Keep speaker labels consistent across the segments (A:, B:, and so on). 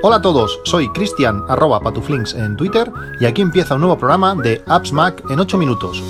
A: Hola a todos, soy Cristian arroba patuflinks en Twitter y aquí empieza un nuevo programa de Apps Mac en 8 minutos.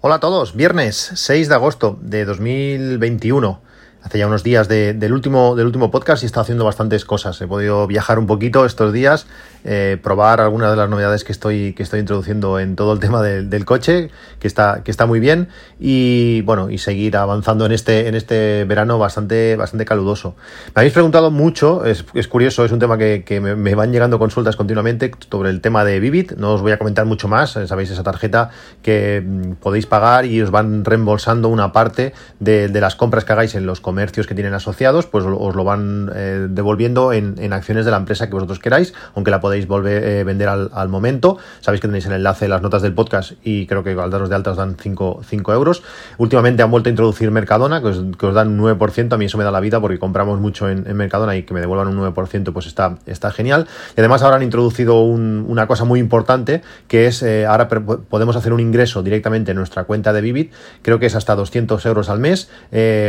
A: Hola a todos, viernes 6 de agosto de 2021 hace ya unos días del, último, del último podcast y he estado haciendo bastantes cosas. He podido viajar un poquito estos días, eh, probar algunas de las novedades que estoy, que estoy introduciendo en todo el tema del, coche, que está, que está muy bien, y bueno, y seguir avanzando en este, en este verano bastante, bastante caludoso. Me habéis preguntado mucho, es, curioso, es un tema que, me, van llegando consultas continuamente sobre el tema de Vivid. No os voy a comentar mucho más, eh, sabéis esa tarjeta que mm, podéis pagar y os van reembolsando una parte de, de las compras que hagáis en los comercios que tienen asociados, pues os lo van eh, devolviendo en, acciones de la empresa que vosotros queráis, aunque la podéis volver eh, vender al, momento. Sabéis que tenéis el enlace en las notas del podcast y creo que al daros de alta os dan 5, euros. Últimamente han vuelto a introducir Mercadona, que os, dan un 9%. A mí eso me da la vida porque compramos mucho en, Mercadona y que me devuelvan un 9%, pues está, genial. Y además ahora han introducido una cosa muy importante, que es eh, ahora podemos hacer un ingreso directamente en nuestra cuenta de Vivid, creo que es hasta 200 euros al mes,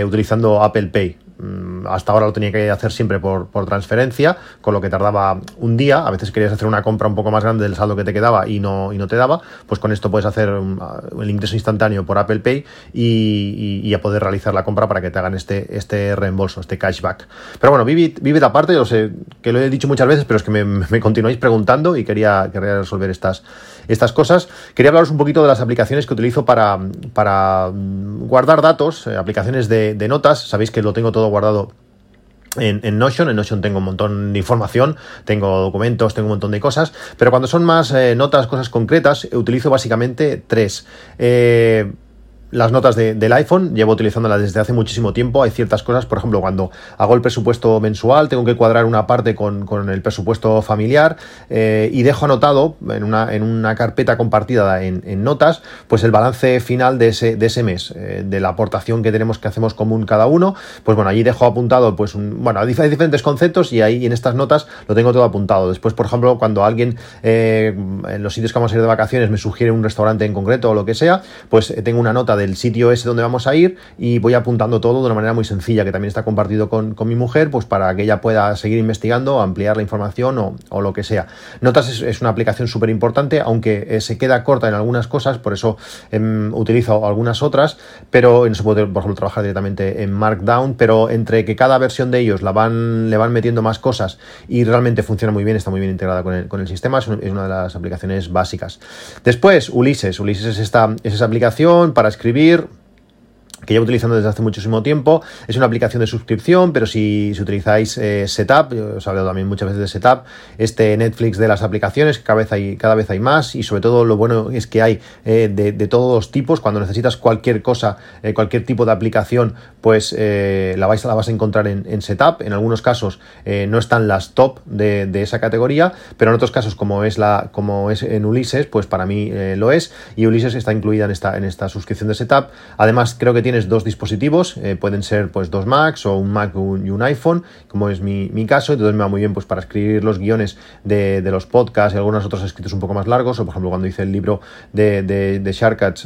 A: utilizando Apple Pay. Mm, hasta ahora lo tenía que hacer siempre por, transferencia, con lo que tardaba un día. A veces querías hacer una compra un poco más grande del saldo que te quedaba y no, y no te daba. Pues con esto puedes hacer el ingreso instantáneo por Apple Pay y, a poder realizar la compra para que te hagan este, este reembolso, este cashback. Pero bueno, Vivid, aparte, yo sé que lo he dicho muchas veces, pero es que me, continuáis preguntando y quería, quería resolver estas, estas cosas. Quería hablaros un poquito de las aplicaciones que utilizo para, para guardar datos, eh, aplicaciones de, de notas. Sabéis que lo tengo todo guardado en, Notion. En Notion tengo un montón de información, tengo documentos, tengo un montón de cosas, pero cuando son más eh, notas, cosas concretas, utilizo básicamente tres. Eh, las notas del iPhone, llevo utilizándolas desde hace muchísimo tiempo. Hay ciertas cosas, por ejemplo, cuando hago el presupuesto mensual, tengo que cuadrar una parte con, el presupuesto familiar eh, y dejo anotado en una, en una carpeta compartida en, notas, pues el balance final de ese, de ese mes, eh, de la aportación que tenemos que hacemos común cada uno. Pues bueno, allí dejo apuntado, pues, un, bueno, hay diferentes conceptos y ahí en estas notas lo tengo todo apuntado. Después, por ejemplo, cuando alguien eh, en los sitios que vamos a ir de vacaciones me sugiere un restaurante en concreto o lo que sea, pues tengo una nota del sitio ese donde vamos a ir y voy apuntando todo de una manera muy sencilla, que también está compartido con, mi mujer, pues para que ella pueda seguir investigando, ampliar la información o, lo que sea. Notas es, una aplicación súper importante, aunque eh, se queda corta en algunas cosas, por eso em, utilizo algunas otras, pero no se puede, por ejemplo, trabajar directamente en Markdown, pero entre que cada versión de ellos la van, le van metiendo más cosas y realmente funciona muy bien, está muy bien integrada con el, con el sistema, es, una de las aplicaciones básicas. Después, Ulises. Ulises es, esta, es esa aplicación para escribir escribir que llevo utilizando desde hace muchísimo tiempo. Es una aplicación de suscripción, pero si, si utilizáis eh, Setup, os he hablado también muchas veces de Setup, este Netflix de las aplicaciones, cada vez hay, cada vez hay más y sobre todo lo bueno es que hay eh, de, todos los tipos. Cuando necesitas cualquier cosa, eh, cualquier tipo de aplicación, pues la, vais, la vas a encontrar en, Setup. En algunos casos no están las top de, esa categoría, pero en otros casos, como es, la, como es en Ulises, pues para mí lo es y Ulises está incluida en esta, en esta suscripción de Setup. Además, creo que dos dispositivos, eh, pueden ser pues dos Macs o un Mac y un iPhone, como es mi, caso, entonces me va muy bien pues para escribir los guiones de, los podcasts y algunos otros escritos un poco más largos, o por ejemplo cuando hice el libro de, de, de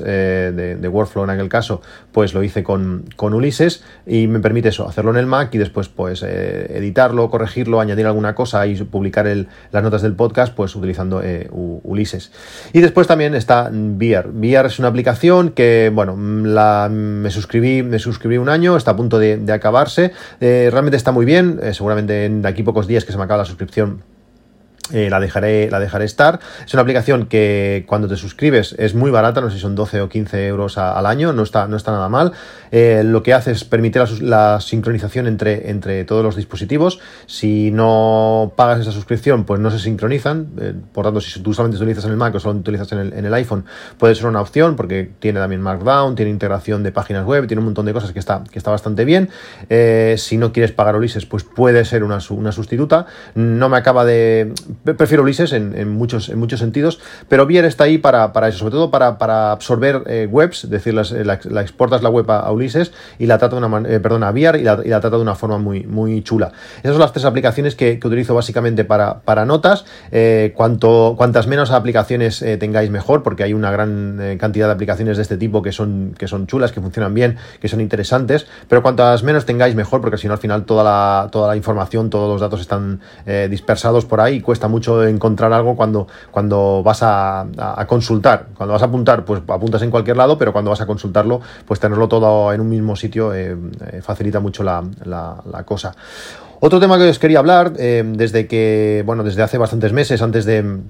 A: eh, de, Workflow en aquel caso, pues lo hice con, con Ulises y me permite eso, hacerlo en el Mac y después pues eh, editarlo, corregirlo, añadir alguna cosa y publicar el, las notas del podcast pues utilizando Ulises. Y después también está Beer. Beer es una aplicación que, bueno, la, me suscribí, me suscribí un año, está a punto de, acabarse. Eh, realmente está muy bien, eh, seguramente en de aquí pocos días que se me acaba la suscripción eh, la, dejaré, la dejaré estar. Es una aplicación que cuando te suscribes es muy barata, no sé si son 12 o 15 euros al año, no está, no está nada mal. Eh, lo que hace es permitir la, sincronización entre, entre todos los dispositivos. Si no pagas esa suscripción, pues no se sincronizan. Eh, por tanto, si tú solamente utilizas en el Mac o solo utilizas en el, en el, iPhone, puede ser una opción porque tiene también Markdown, tiene integración de páginas web, tiene un montón de cosas que está, que está bastante bien. si no quieres pagar Ulises, pues puede ser una, una sustituta. No me acaba de prefiero Ulises en, muchos, en muchos sentidos, pero Vier está ahí para, para eso, sobre todo para, para absorber eh, webs, es decir, la, exportas la web a, Ulises y la trata de una eh, perdón, a Vier y la, y la, trata de una forma muy, muy chula. Esas son las tres aplicaciones que, utilizo básicamente para, para notas. cuanto, cuantas menos aplicaciones tengáis mejor, porque hay una gran cantidad de aplicaciones de este tipo que son, que son chulas, que funcionan bien, que son interesantes, pero cuantas menos tengáis mejor, porque si no al final toda la, toda la información, todos los datos están dispersados por ahí y cuesta mucho encontrar algo cuando, cuando vas a, consultar. Cuando vas a apuntar, pues apuntas en cualquier lado, pero cuando vas a consultarlo, pues tenerlo todo en un mismo sitio eh, eh, facilita mucho la, la, cosa. Otro tema que os quería hablar, eh, desde que, bueno, desde hace bastantes meses, antes de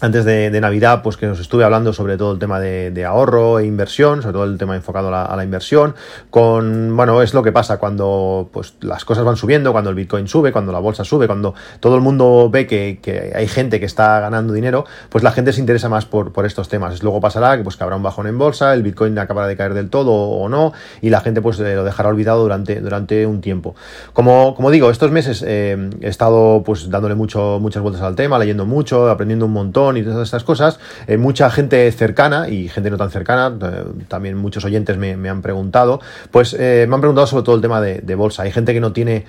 A: antes de, Navidad, pues que nos estuve hablando sobre todo el tema de, ahorro e inversión, sobre todo el tema enfocado a la, inversión, con, bueno, es lo que pasa cuando pues las cosas van subiendo, cuando el Bitcoin sube, cuando la bolsa sube, cuando todo el mundo ve que, hay gente que está ganando dinero, pues la gente se interesa más por, por estos temas. Luego pasará que, pues, que habrá un bajón en bolsa, el Bitcoin acabará de caer del todo o no, y la gente pues lo dejará olvidado durante, durante un tiempo. Como, como digo, estos meses eh, he estado pues dándole mucho, muchas vueltas al tema, leyendo mucho, aprendiendo un montón, y todas estas cosas, eh, mucha gente cercana y gente no tan cercana, eh, también muchos oyentes me, han preguntado, pues eh, me han preguntado sobre todo el tema de, bolsa. Hay gente que no tiene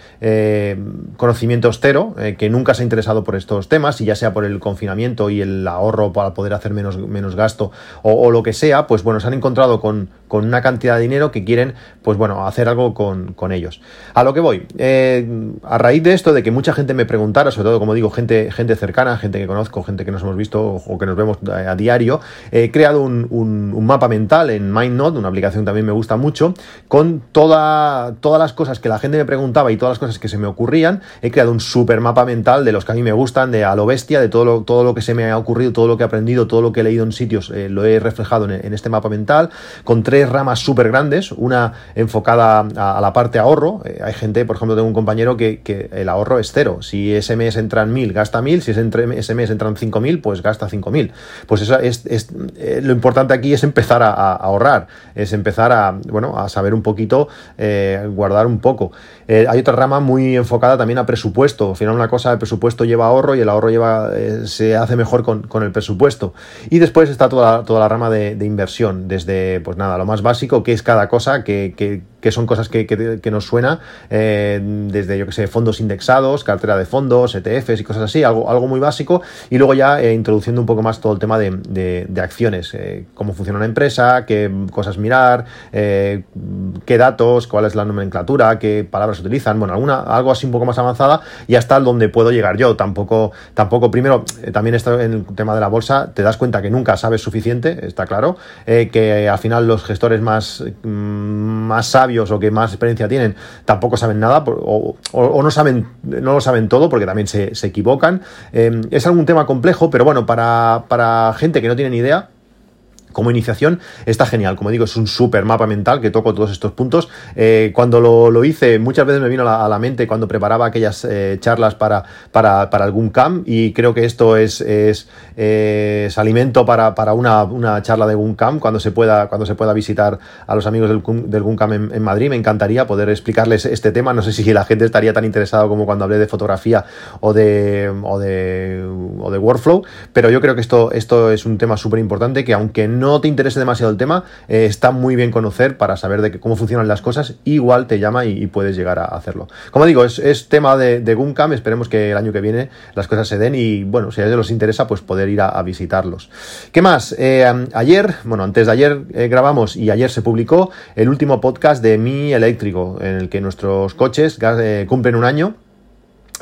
A: conocimientos cero, que nunca se ha interesado por estos temas, y ya sea por el confinamiento y el ahorro para poder hacer menos, menos gasto o, lo que sea, pues bueno, se han encontrado con, con, una cantidad de dinero que quieren, pues bueno, hacer algo con, con ellos. A lo que voy, a raíz de esto, de que mucha gente me preguntara, sobre todo, como digo, gente, gente cercana, gente que conozco, gente que nos hemos visto, o que nos vemos a diario, he creado un, mapa mental en MindNote, una aplicación que también me gusta mucho, con toda, todas las cosas que la gente me preguntaba y todas las cosas que se me ocurrían. He creado un super mapa mental de los que a mí me gustan, de a lo bestia, de todo lo, todo lo que se me ha ocurrido, todo lo que he aprendido, todo lo que he leído en sitios, eh, lo he reflejado en, este mapa mental, con tres ramas súper grandes, una enfocada a, la parte ahorro. Eh, hay gente, por ejemplo, tengo un compañero que, el ahorro es cero. Si ese mes entran mil, gasta mil, si ese mes entran cinco mil, pues pues gasta 5.000. Pues eso es, eh, lo importante aquí es empezar a, ahorrar, es empezar a, bueno, a saber un poquito, eh, guardar un poco. Eh, hay otra rama muy enfocada también a presupuesto. Al final una cosa, el presupuesto lleva ahorro y el ahorro lleva, se hace mejor con, el presupuesto. Y después está toda, toda la rama de, inversión, desde, pues nada, lo más básico, que es cada cosa, que, son cosas que, nos suena, desde, yo que sé, fondos indexados, cartera de fondos, ETFs y cosas así, algo, algo muy básico. Y luego ya introduciendo un poco más todo el tema de, acciones, eh, cómo funciona una empresa, qué cosas mirar, eh, qué datos, cuál es la nomenclatura, qué palabras utilizan, bueno, alguna, algo así un poco más avanzada y hasta donde puedo llegar yo. Tampoco, tampoco primero, eh, también esto en el tema de la bolsa, te das cuenta que nunca sabes suficiente, está claro, que al final los gestores más, mm, más sabios o que más experiencia tienen tampoco saben nada o, no saben, no lo saben todo porque también se, se equivocan. es algún tema complejo, pero bueno, para, para gente que no tiene ni idea, como iniciación está genial. Como digo, es un súper mapa mental que toco todos estos puntos. Eh, cuando lo, hice, muchas veces me vino a la, mente cuando preparaba aquellas eh, charlas para, para, algún camp y creo que esto es, es, alimento para, una, charla de GUNCAM cuando se pueda, cuando se pueda visitar a los amigos del, del GUNCAM en, Madrid. Me encantaría poder explicarles este tema. No sé si la gente estaría tan interesada como cuando hablé de fotografía o de, o de, o de workflow, pero yo creo que esto, esto es un tema súper importante que aunque no no te interese demasiado el tema, eh, está muy bien conocer para saber de cómo funcionan las cosas, igual te llama y, puedes llegar a hacerlo. Como digo, es, tema de, de esperemos que el año que viene las cosas se den y bueno, si a ellos les interesa, pues poder ir a, visitarlos. ¿Qué más? Eh, ayer, bueno, antes de ayer eh, grabamos y ayer se publicó el último podcast de Mi Eléctrico, en el que nuestros coches cumplen un año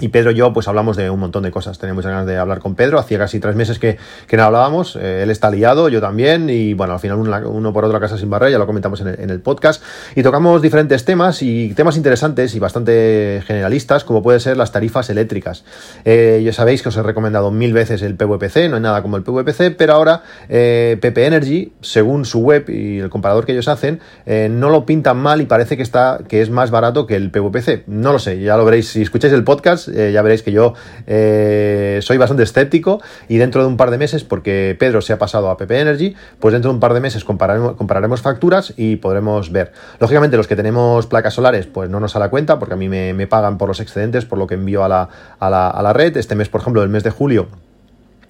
A: y Pedro y yo, pues hablamos de un montón de cosas. Tenemos ganas de hablar con Pedro. Hacía casi tres meses que, que no hablábamos. Eh, él está liado, yo también. Y bueno, al final uno, por otra casa sin barrer, ya lo comentamos en el, podcast. Y tocamos diferentes temas y temas interesantes y bastante generalistas, como puede ser las tarifas eléctricas. Eh, ya sabéis que os he recomendado mil veces el PVPC, no hay nada como el PVPC, pero ahora eh, PP Energy, según su web y el comparador que ellos hacen, no lo pintan mal y parece que, está, que es más barato que el PVPC. No lo sé, ya lo veréis si escucháis el podcast eh, ya veréis que yo eh, soy bastante escéptico y dentro de un par de meses, porque Pedro se ha pasado a PP Energy, pues dentro de un par de meses compararemos, facturas y podremos ver. Lógicamente los que tenemos placas solares, pues no nos da la cuenta, porque a mí me, pagan por los excedentes, por lo que envío a la, a la, a la red. Este mes, por ejemplo, el mes de julio,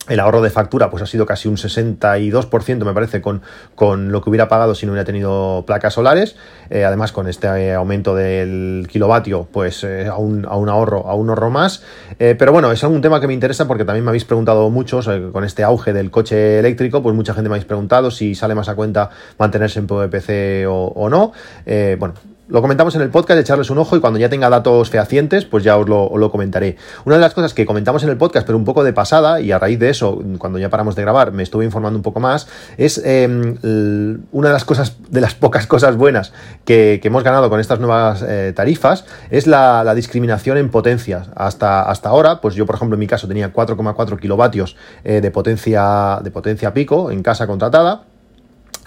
A: el ahorro de factura pues ha sido casi un 62% me parece con, con lo que hubiera pagado si no hubiera tenido placas solares. Eh, además con este eh, aumento del kilovatio pues eh, a, un, ahorro a un ahorro más. Pero bueno es un tema que me interesa porque también me habéis preguntado muchos con este auge del coche eléctrico pues mucha gente me habéis preguntado si sale más a cuenta mantenerse en PVPC o no. Bueno lo comentamos en el podcast, echarles un ojo y cuando ya tenga datos fehacientes, pues ya os lo, comentaré. Una de las cosas que comentamos en el podcast, pero un poco de pasada, y a raíz de eso, cuando ya paramos de grabar, me estuve informando un poco más, es em, una de las cosas, de las pocas cosas buenas que, hemos ganado con estas nuevas eh, tarifas, es la, discriminación en potencias. Hasta, hasta ahora, pues yo, por ejemplo, en mi caso tenía 4,4 kilovatios eh, de, potencia, de potencia pico en casa contratada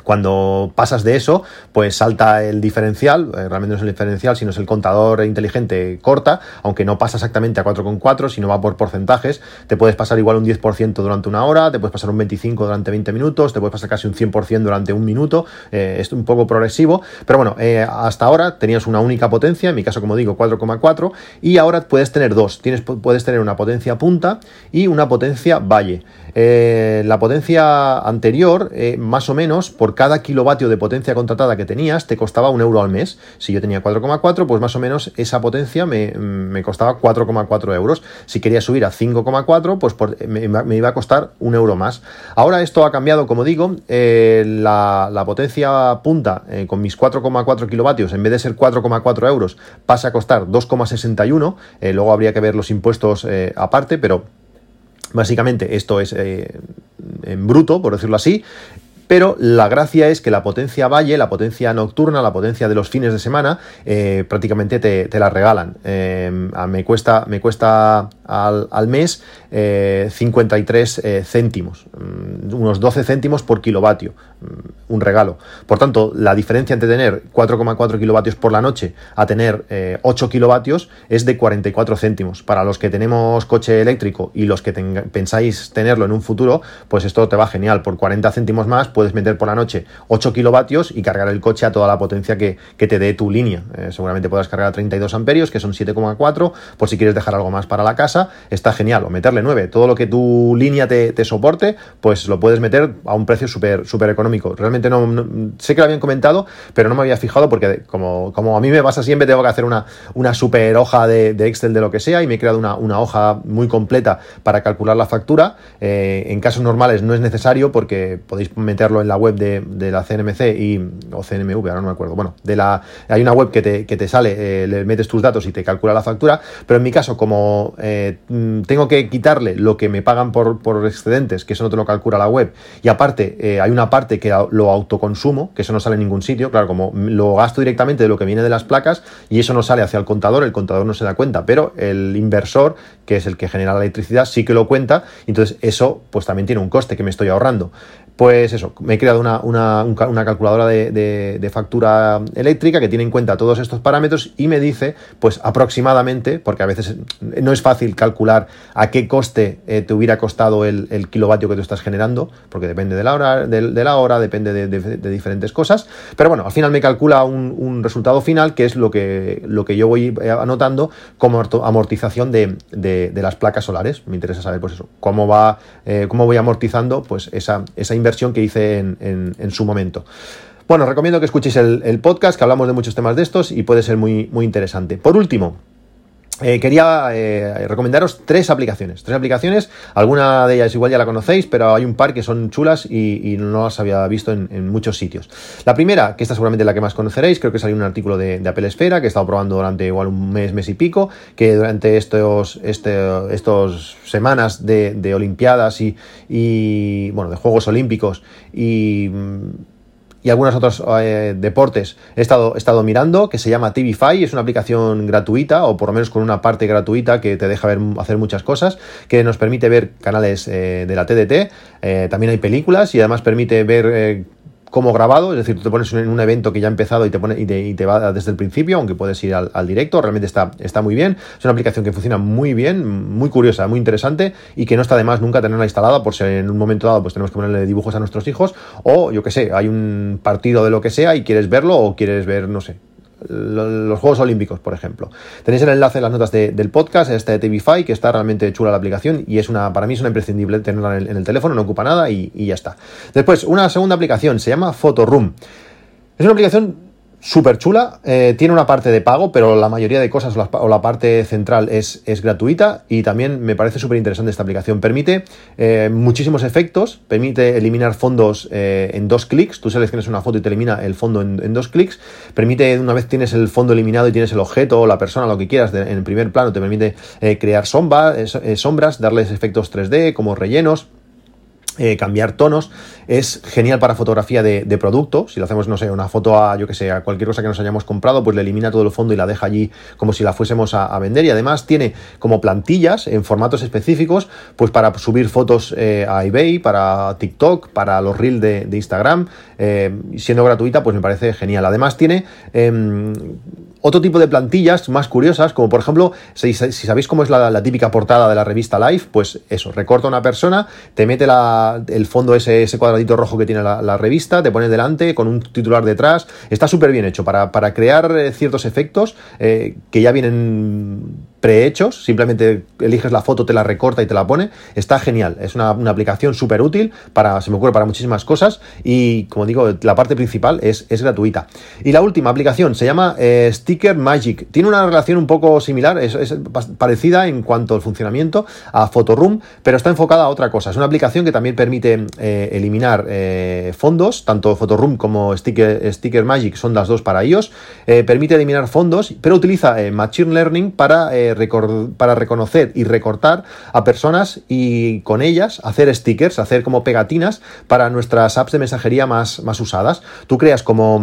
A: cuando pasas de eso, pues salta el diferencial, eh, realmente no es el diferencial, sino es el contador inteligente corta, aunque no pasa exactamente a 4,4, sino va por porcentajes, te puedes pasar igual un 10% durante una hora, te puedes pasar un 25% durante 20 minutos, te puedes pasar casi un 100% durante un minuto, eh, es un poco progresivo, pero bueno, eh, hasta ahora tenías una única potencia, en mi caso como digo 4,4, y ahora puedes tener dos, Tienes, puedes tener una potencia punta y una potencia valle. La potencia anterior, más o menos, por cada kilovatio de potencia contratada que tenías te costaba un euro al mes. Si yo tenía 4,4, pues más o menos esa potencia me, costaba 4,4 euros. Si quería subir a 5,4, pues me, iba a costar un euro más. Ahora esto ha cambiado, como digo, eh, la, potencia punta eh, con mis 4,4 kilovatios, en vez de ser 4,4 euros, pasa a costar 2,61. Eh, luego habría que ver los impuestos aparte, pero Básicamente esto es en bruto, por decirlo así. Pero la gracia es que la potencia valle, la potencia nocturna, la potencia de los fines de semana, eh, prácticamente te, la regalan. Eh, me cuesta, me cuesta al, mes 53 eh, céntimos, mm, unos 12 céntimos por kilovatio, mm, un regalo. Por tanto, la diferencia entre tener 4,4 kilovatios por la noche a tener 8 kilovatios es de 44 céntimos. Para los que tenemos coche eléctrico y los que pensáis tenerlo en un futuro, pues esto te va genial. Por 40 céntimos más puedes meter por la noche 8 kilovatios y cargar el coche a toda la potencia que, te dé tu línea. Eh, seguramente puedas cargar a 32 amperios, que son 7,4, por si quieres dejar algo más para la casa, está genial. O meterle 9. Todo lo que tu línea te, soporte, pues lo puedes meter a un precio súper súper económico. Realmente no, sé que lo habían comentado, pero no me había fijado porque como, como a mí me pasa siempre, tengo que hacer una, una super hoja de, Excel de lo que sea y me he creado una, una hoja muy completa para calcular la factura. Eh, en casos normales no es necesario porque podéis meter en la web de, la CNMC y, o CNMV, ahora no me acuerdo. Bueno, de la, hay una web que te, que te sale, eh, le metes tus datos y te calcula la factura, pero en mi caso, como eh, mm, tengo que quitarle lo que me pagan por, por, excedentes, que eso no te lo calcula la web, y aparte eh, hay una parte que lo autoconsumo, que eso no sale en ningún sitio, claro, como lo gasto directamente de lo que viene de las placas y eso no sale hacia el contador, el contador no se da cuenta, pero el inversor, que es el que genera la electricidad, sí que lo cuenta, entonces eso pues también tiene un coste que me estoy ahorrando. Pues eso, me he creado una, una, calculadora de, factura eléctrica que tiene en cuenta todos estos parámetros y me dice, pues aproximadamente, porque a veces no es fácil calcular a qué coste eh, te hubiera costado el, kilovatio que tú estás generando, porque depende de la hora, de, la hora depende de, diferentes cosas, pero bueno, al final me calcula un, resultado final que es lo que, lo que yo voy eh, anotando como amortización de, las placas solares. Me interesa saber, pues eso, cómo va, eh, cómo voy amortizando pues esa, esa inversión que hice en, su momento. Bueno, recomiendo que escuchéis el, podcast, que hablamos de muchos temas de estos y puede ser muy, muy interesante. Por último, eh, quería eh, recomendaros tres aplicaciones. Tres aplicaciones, alguna de ellas igual ya la conocéis, pero hay un par que son chulas y, no las había visto en, muchos sitios. La primera, que esta seguramente es la que más conoceréis, creo que salió un artículo de, Apple Esfera que he estado probando durante igual un mes, mes y pico, que durante estos, este, estos semanas de, Olimpiadas y, y, bueno, de Juegos Olímpicos y y algunos otros eh, deportes he estado, he estado mirando, que se llama TVFi, es una aplicación gratuita, o por lo menos con una parte gratuita que te deja ver, hacer muchas cosas, que nos permite ver canales eh, de la TDT, eh, también hay películas y además permite ver como grabado, es decir, tú te pones en un evento que ya ha empezado y te, pone, y te, va desde el principio, aunque puedes ir al, directo, realmente está, está muy bien. Es una aplicación que funciona muy bien, muy curiosa, muy interesante y que no está de más nunca tenerla instalada por si en un momento dado pues tenemos que ponerle dibujos a nuestros hijos o yo que sé, hay un partido de lo que sea y quieres verlo o quieres ver, no sé, los Juegos Olímpicos, por ejemplo. Tenéis el enlace en las notas del podcast, este de TVFi, que está realmente chula la aplicación y es una, para mí es una imprescindible tenerla en el, teléfono, no ocupa nada y, y, ya está. Después, una segunda aplicación se llama Photoroom. Es una aplicación súper chula. Eh, tiene una parte de pago, pero la mayoría de cosas o la, parte central es, es, gratuita y también me parece súper interesante esta aplicación. Permite eh, muchísimos efectos, permite eliminar fondos eh, en dos clics. Tú seleccionas una foto y te elimina el fondo en, dos clics. Permite, una vez tienes el fondo eliminado y tienes el objeto o la persona, lo que quieras, en el primer plano, te permite crear sombras, darles efectos 3D como rellenos. Cambiar tonos es genial para fotografía de, producto. Si lo hacemos, no sé, una foto a, yo que sé, a cualquier cosa que nos hayamos comprado, pues le elimina todo el fondo y la deja allí como si la fuésemos a, vender. Y además tiene como plantillas en formatos específicos, pues para subir fotos eh, a eBay, para TikTok, para los reels de, Instagram. Eh, siendo gratuita, pues me parece genial. Además tiene em, otro tipo de plantillas más curiosas, como por ejemplo, si, sabéis cómo es la, típica portada de la revista Life, pues eso, recorta una persona, te mete el fondo ese, ese cuadrado rojo que tiene la, revista, te pone delante con un titular detrás. Está súper bien hecho para, crear eh, ciertos efectos eh, que ya vienen prehechos, simplemente eliges la foto, te la recorta y te la pone. Está genial, es una, aplicación súper útil para, se me ocurre, para muchísimas cosas y como digo, la parte principal es, es gratuita. Y la última aplicación se llama eh, Sticker Magic. Tiene una relación un poco similar, es, parecida en cuanto al funcionamiento a Photoroom, pero está enfocada a otra cosa. Es una aplicación que también permite eh, eliminar eh, fondos, tanto Photoroom como Sticker, Sticker Magic son las dos para iOS. permite eliminar fondos, pero utiliza Machine Learning para para reconocer y recortar a personas y con ellas hacer stickers, hacer como pegatinas para nuestras apps de mensajería más, más usadas. Tú creas como,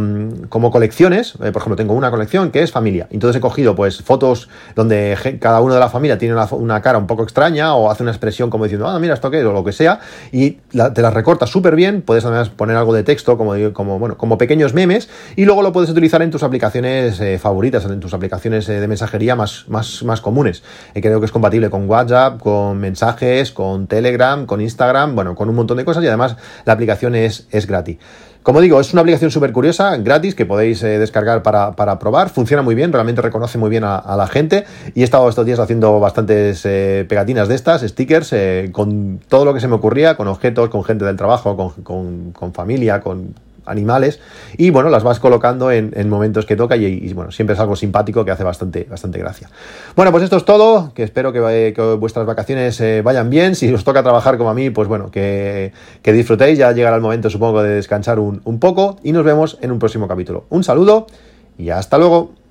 A: como colecciones, eh, por ejemplo, tengo una colección que es familia, entonces he cogido pues fotos donde cada uno de la familia tiene una, cara un poco extraña o hace una expresión como diciendo, ah, mira, esto qué es, o lo que sea, y te las recortas súper bien, puedes además poner algo de texto como, como, bueno, como pequeños memes y luego lo puedes utilizar en tus aplicaciones eh, favoritas, en tus aplicaciones eh, de mensajería más, más comunes. Eh, creo que es compatible con WhatsApp, con mensajes, con Telegram, con Instagram, bueno, con un montón de cosas y además la aplicación es, es gratis. Como digo, es una aplicación súper curiosa, gratis, que podéis eh, descargar para, probar. Funciona muy bien, realmente reconoce muy bien a, la gente. Y he estado estos días haciendo bastantes eh, pegatinas de estas, stickers, con todo lo que se me ocurría, con objetos, con gente del trabajo, con, con familia, con animales y bueno, las vas colocando en, momentos que toca y, bueno, siempre es algo simpático que hace bastante, bastante gracia. Bueno, pues esto es todo, que espero que, vuestras vacaciones eh, vayan bien, si os toca trabajar como a mí, pues bueno, que, disfrutéis, ya llegará el momento supongo de descansar un poco y nos vemos en un próximo capítulo. Un saludo y hasta luego.